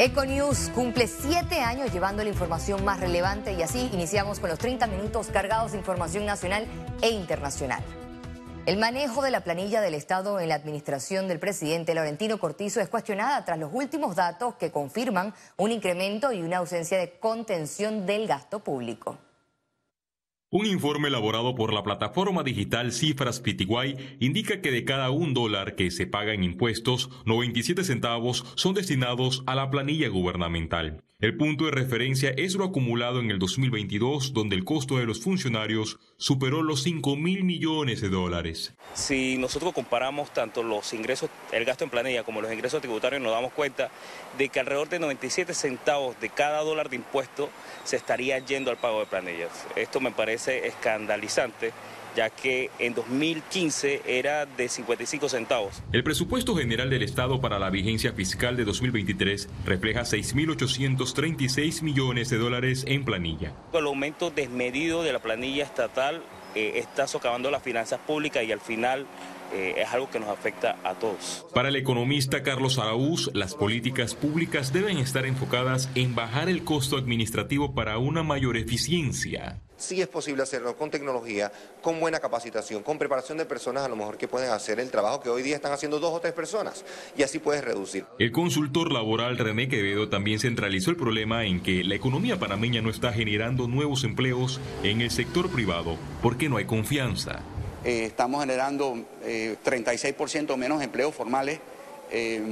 Econews cumple siete años llevando la información más relevante y así iniciamos con los 30 minutos cargados de información nacional e internacional. El manejo de la planilla del Estado en la administración del presidente Laurentino Cortizo es cuestionada tras los últimos datos que confirman un incremento y una ausencia de contención del gasto público. Un informe elaborado por la plataforma digital Cifras Pitiguay indica que de cada un dólar que se paga en impuestos, 97 centavos son destinados a la planilla gubernamental. El punto de referencia es lo acumulado en el 2022, donde el costo de los funcionarios superó los 5 mil millones de dólares. Si nosotros comparamos tanto los ingresos, el gasto en planilla como los ingresos tributarios, nos damos cuenta de que alrededor de 97 centavos de cada dólar de impuesto se estaría yendo al pago de planillas. Esto me parece escandalizante ya que en 2015 era de 55 centavos. El presupuesto general del Estado para la vigencia fiscal de 2023 refleja 6.836 millones de dólares en planilla. El aumento desmedido de la planilla estatal eh, está socavando las finanzas públicas y al final eh, es algo que nos afecta a todos. Para el economista Carlos Araúz, las políticas públicas deben estar enfocadas en bajar el costo administrativo para una mayor eficiencia. Sí es posible hacerlo con tecnología, con buena capacitación, con preparación de personas a lo mejor que pueden hacer el trabajo que hoy día están haciendo dos o tres personas y así puedes reducir. El consultor laboral René Quevedo también centralizó el problema en que la economía panameña no está generando nuevos empleos en el sector privado porque no hay confianza. Eh, estamos generando 36% eh, menos empleos formales eh,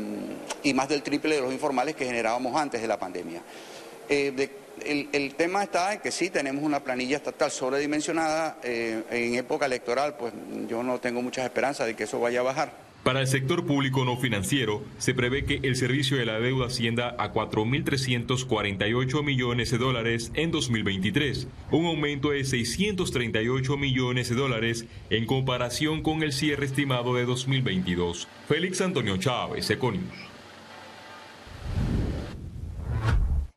y más del triple de los informales que generábamos antes de la pandemia. el, tema está en que sí tenemos una planilla estatal sobredimensionada. en época electoral, pues yo no tengo muchas esperanzas de que eso vaya a bajar. Para el sector público no financiero, se prevé que el servicio de la deuda ascienda a 4.348 millones de dólares en 2023, un aumento de 638 millones de dólares en comparación con el cierre estimado de 2022. Félix Antonio Chávez, Econius.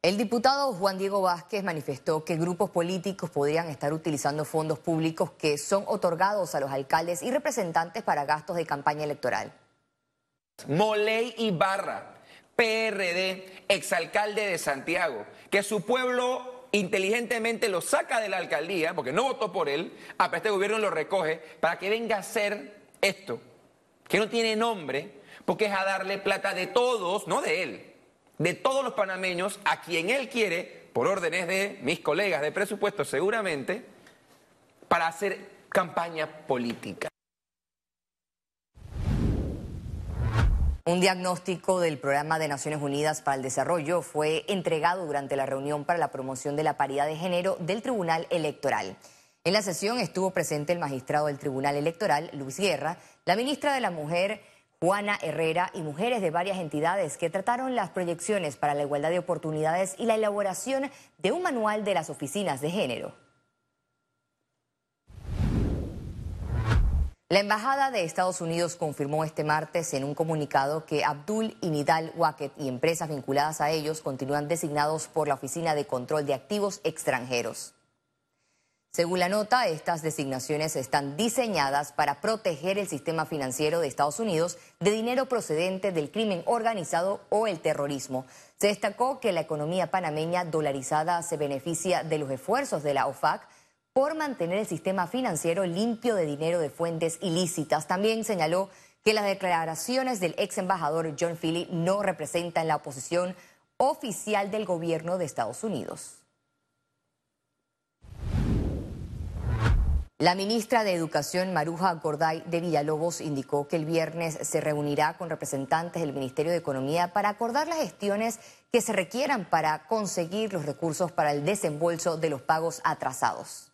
El diputado Juan Diego Vázquez manifestó que grupos políticos podrían estar utilizando fondos públicos que son otorgados a los alcaldes y representantes para gastos de campaña electoral. Moley Ibarra, PRD, exalcalde de Santiago, que su pueblo inteligentemente lo saca de la alcaldía, porque no votó por él, a este gobierno lo recoge, para que venga a hacer esto, que no tiene nombre, porque es a darle plata de todos, no de él, de todos los panameños a quien él quiere, por órdenes de mis colegas de presupuesto seguramente, para hacer campaña política. Un diagnóstico del Programa de Naciones Unidas para el Desarrollo fue entregado durante la reunión para la promoción de la paridad de género del Tribunal Electoral. En la sesión estuvo presente el magistrado del Tribunal Electoral, Luis Guerra, la ministra de la Mujer, Juana Herrera y mujeres de varias entidades que trataron las proyecciones para la igualdad de oportunidades y la elaboración de un manual de las oficinas de género. La Embajada de Estados Unidos confirmó este martes en un comunicado que Abdul y Nidal Wacket y empresas vinculadas a ellos continúan designados por la Oficina de Control de Activos Extranjeros. Según la nota, estas designaciones están diseñadas para proteger el sistema financiero de Estados Unidos de dinero procedente del crimen organizado o el terrorismo. Se destacó que la economía panameña dolarizada se beneficia de los esfuerzos de la OFAC por mantener el sistema financiero limpio de dinero de fuentes ilícitas. También señaló que las declaraciones del ex embajador John Philly no representan la oposición oficial del gobierno de Estados Unidos. La ministra de Educación, Maruja Gorday de Villalobos, indicó que el viernes se reunirá con representantes del Ministerio de Economía para acordar las gestiones que se requieran para conseguir los recursos para el desembolso de los pagos atrasados.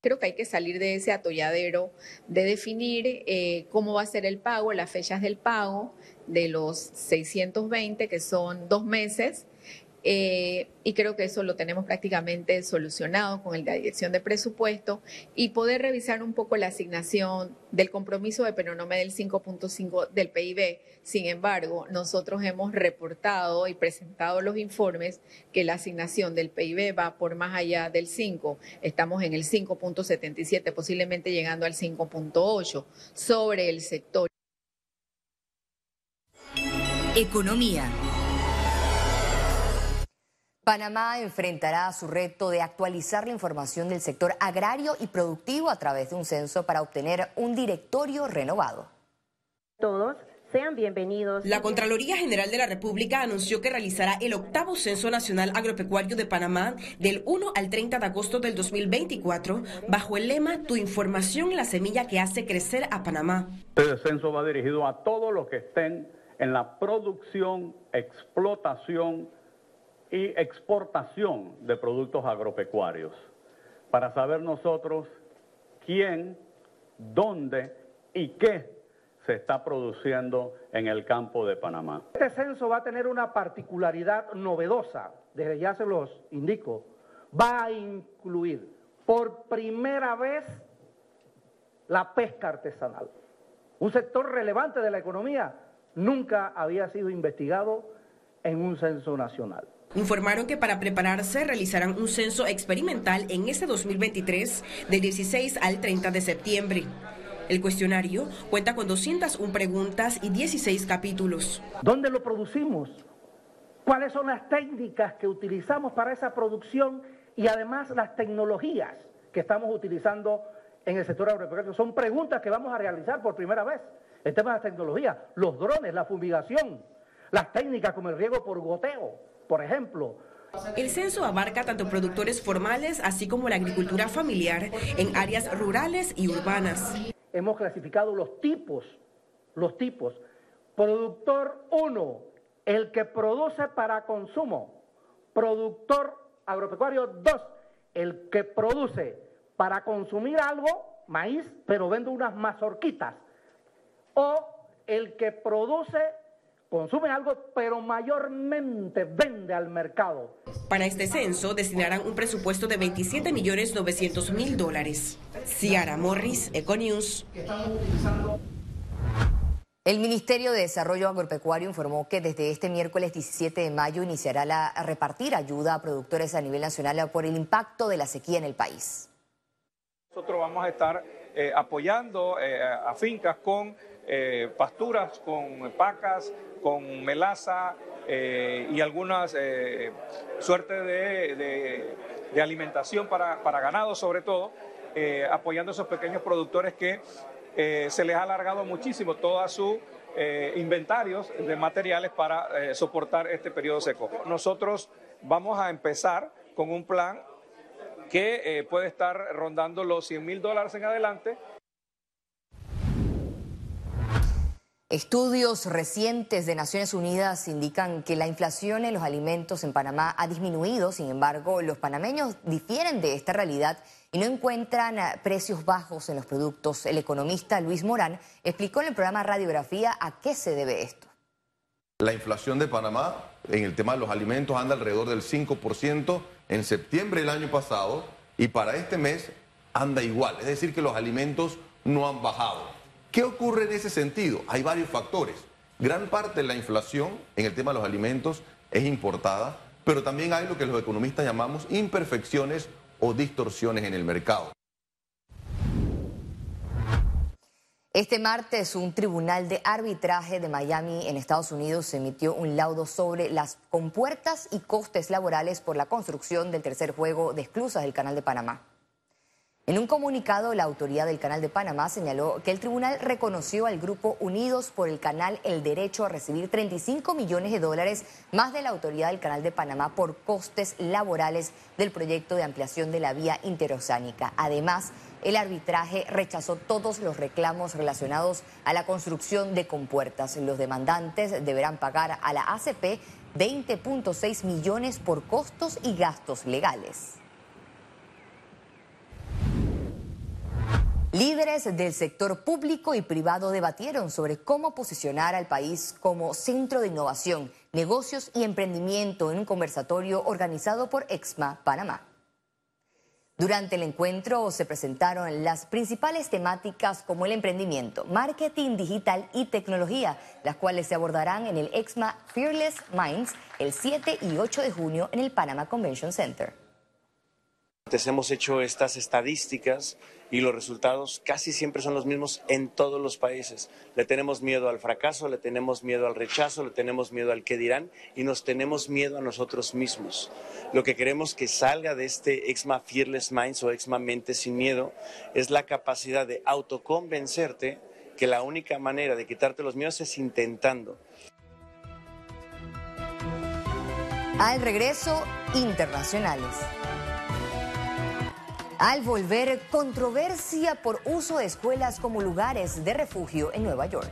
Creo que hay que salir de ese atolladero de definir eh, cómo va a ser el pago, las fechas del pago de los 620, que son dos meses, eh, y creo que eso lo tenemos prácticamente solucionado con la dirección de presupuesto y poder revisar un poco la asignación del compromiso de Penonome del 5.5 del PIB. Sin embargo, nosotros hemos reportado y presentado los informes que la asignación del PIB va por más allá del 5. Estamos en el 5.77, posiblemente llegando al 5.8 sobre el sector. Economía. Panamá enfrentará su reto de actualizar la información del sector agrario y productivo a través de un censo para obtener un directorio renovado. Todos sean bienvenidos. La Contraloría General de la República anunció que realizará el octavo Censo Nacional Agropecuario de Panamá del 1 al 30 de agosto del 2024 bajo el lema Tu información, la semilla que hace crecer a Panamá. Este censo va dirigido a todos los que estén en la producción, explotación, y exportación de productos agropecuarios, para saber nosotros quién, dónde y qué se está produciendo en el campo de Panamá. Este censo va a tener una particularidad novedosa, desde ya se los indico, va a incluir por primera vez la pesca artesanal, un sector relevante de la economía, nunca había sido investigado en un censo nacional. Informaron que para prepararse realizarán un censo experimental en este 2023 del 16 al 30 de septiembre. El cuestionario cuenta con 201 preguntas y 16 capítulos. ¿Dónde lo producimos? ¿Cuáles son las técnicas que utilizamos para esa producción y además las tecnologías que estamos utilizando en el sector agropecuario? Son preguntas que vamos a realizar por primera vez. El tema de la tecnología, los drones, la fumigación, las técnicas como el riego por goteo, por ejemplo. El censo abarca tanto productores formales así como la agricultura familiar en áreas rurales y urbanas. Hemos clasificado los tipos, los tipos. Productor 1, el que produce para consumo. Productor agropecuario 2, el que produce para consumir algo, maíz, pero vende unas mazorquitas. O el que produce consume algo, pero mayormente vende al mercado. Para este censo destinarán un presupuesto de 27 millones 900 mil dólares. Ciara Morris, Econews. El Ministerio de Desarrollo Agropecuario informó que desde este miércoles 17 de mayo iniciará la, a repartir ayuda a productores a nivel nacional por el impacto de la sequía en el país. Nosotros vamos a estar eh, apoyando eh, a fincas con eh, pasturas, con pacas, con melaza eh, y algunas eh, suertes de, alimentación para, ganado sobre todo, eh, apoyando a esos pequeños productores que se les ha alargado muchísimo toda su inventarios de materiales para soportar este periodo seco. Nosotros vamos a empezar con un plan que puede estar rondando los 100 mil dólares en adelante Estudios recientes de Naciones Unidas indican que la inflación en los alimentos en Panamá ha disminuido, sin embargo, los panameños difieren de esta realidad y no encuentran eh, precios bajos en los productos. El economista Luis Morán explicó en el programa Radiografía a qué se debe esto. La inflación de Panamá en el tema de los alimentos anda alrededor del 5% en septiembre del año pasado y para este mes anda igual, es decir, que los alimentos no han bajado. ¿Qué ocurre en ese sentido? Hay varios factores. Gran parte de la inflación en el tema de los alimentos es importada, pero también hay lo que los economistas llamamos imperfecciones o distorsiones en el mercado. Este martes, un tribunal de arbitraje de Miami en Estados Unidos emitió un laudo sobre las compuertas y costes laborales por la construcción del tercer juego de esclusas del Canal de Panamá. En un comunicado, la autoridad del Canal de Panamá señaló que el tribunal reconoció al grupo Unidos por el Canal el derecho a recibir 35 millones de dólares más de la autoridad del Canal de Panamá por costes laborales del proyecto de ampliación de la vía interoceánica. Además, el arbitraje rechazó todos los reclamos relacionados a la construcción de compuertas. Los demandantes deberán pagar a la ACP 20.6 millones por costos y gastos legales. Líderes del sector público y privado debatieron sobre cómo posicionar al país como centro de innovación, negocios y emprendimiento en un conversatorio organizado por Exma Panamá. Durante el encuentro se presentaron las principales temáticas como el emprendimiento, marketing digital y tecnología, las cuales se abordarán en el Exma Fearless Minds el 7 y 8 de junio en el Panama Convention Center. Hemos hecho estas estadísticas y los resultados casi siempre son los mismos en todos los países. Le tenemos miedo al fracaso, le tenemos miedo al rechazo, le tenemos miedo al que dirán y nos tenemos miedo a nosotros mismos. Lo que queremos que salga de este Exma Fearless Minds o Exma Mente sin Miedo es la capacidad de autoconvencerte que la única manera de quitarte los miedos es intentando. Al regreso, internacionales. Al volver, controversia por uso de escuelas como lugares de refugio en Nueva York.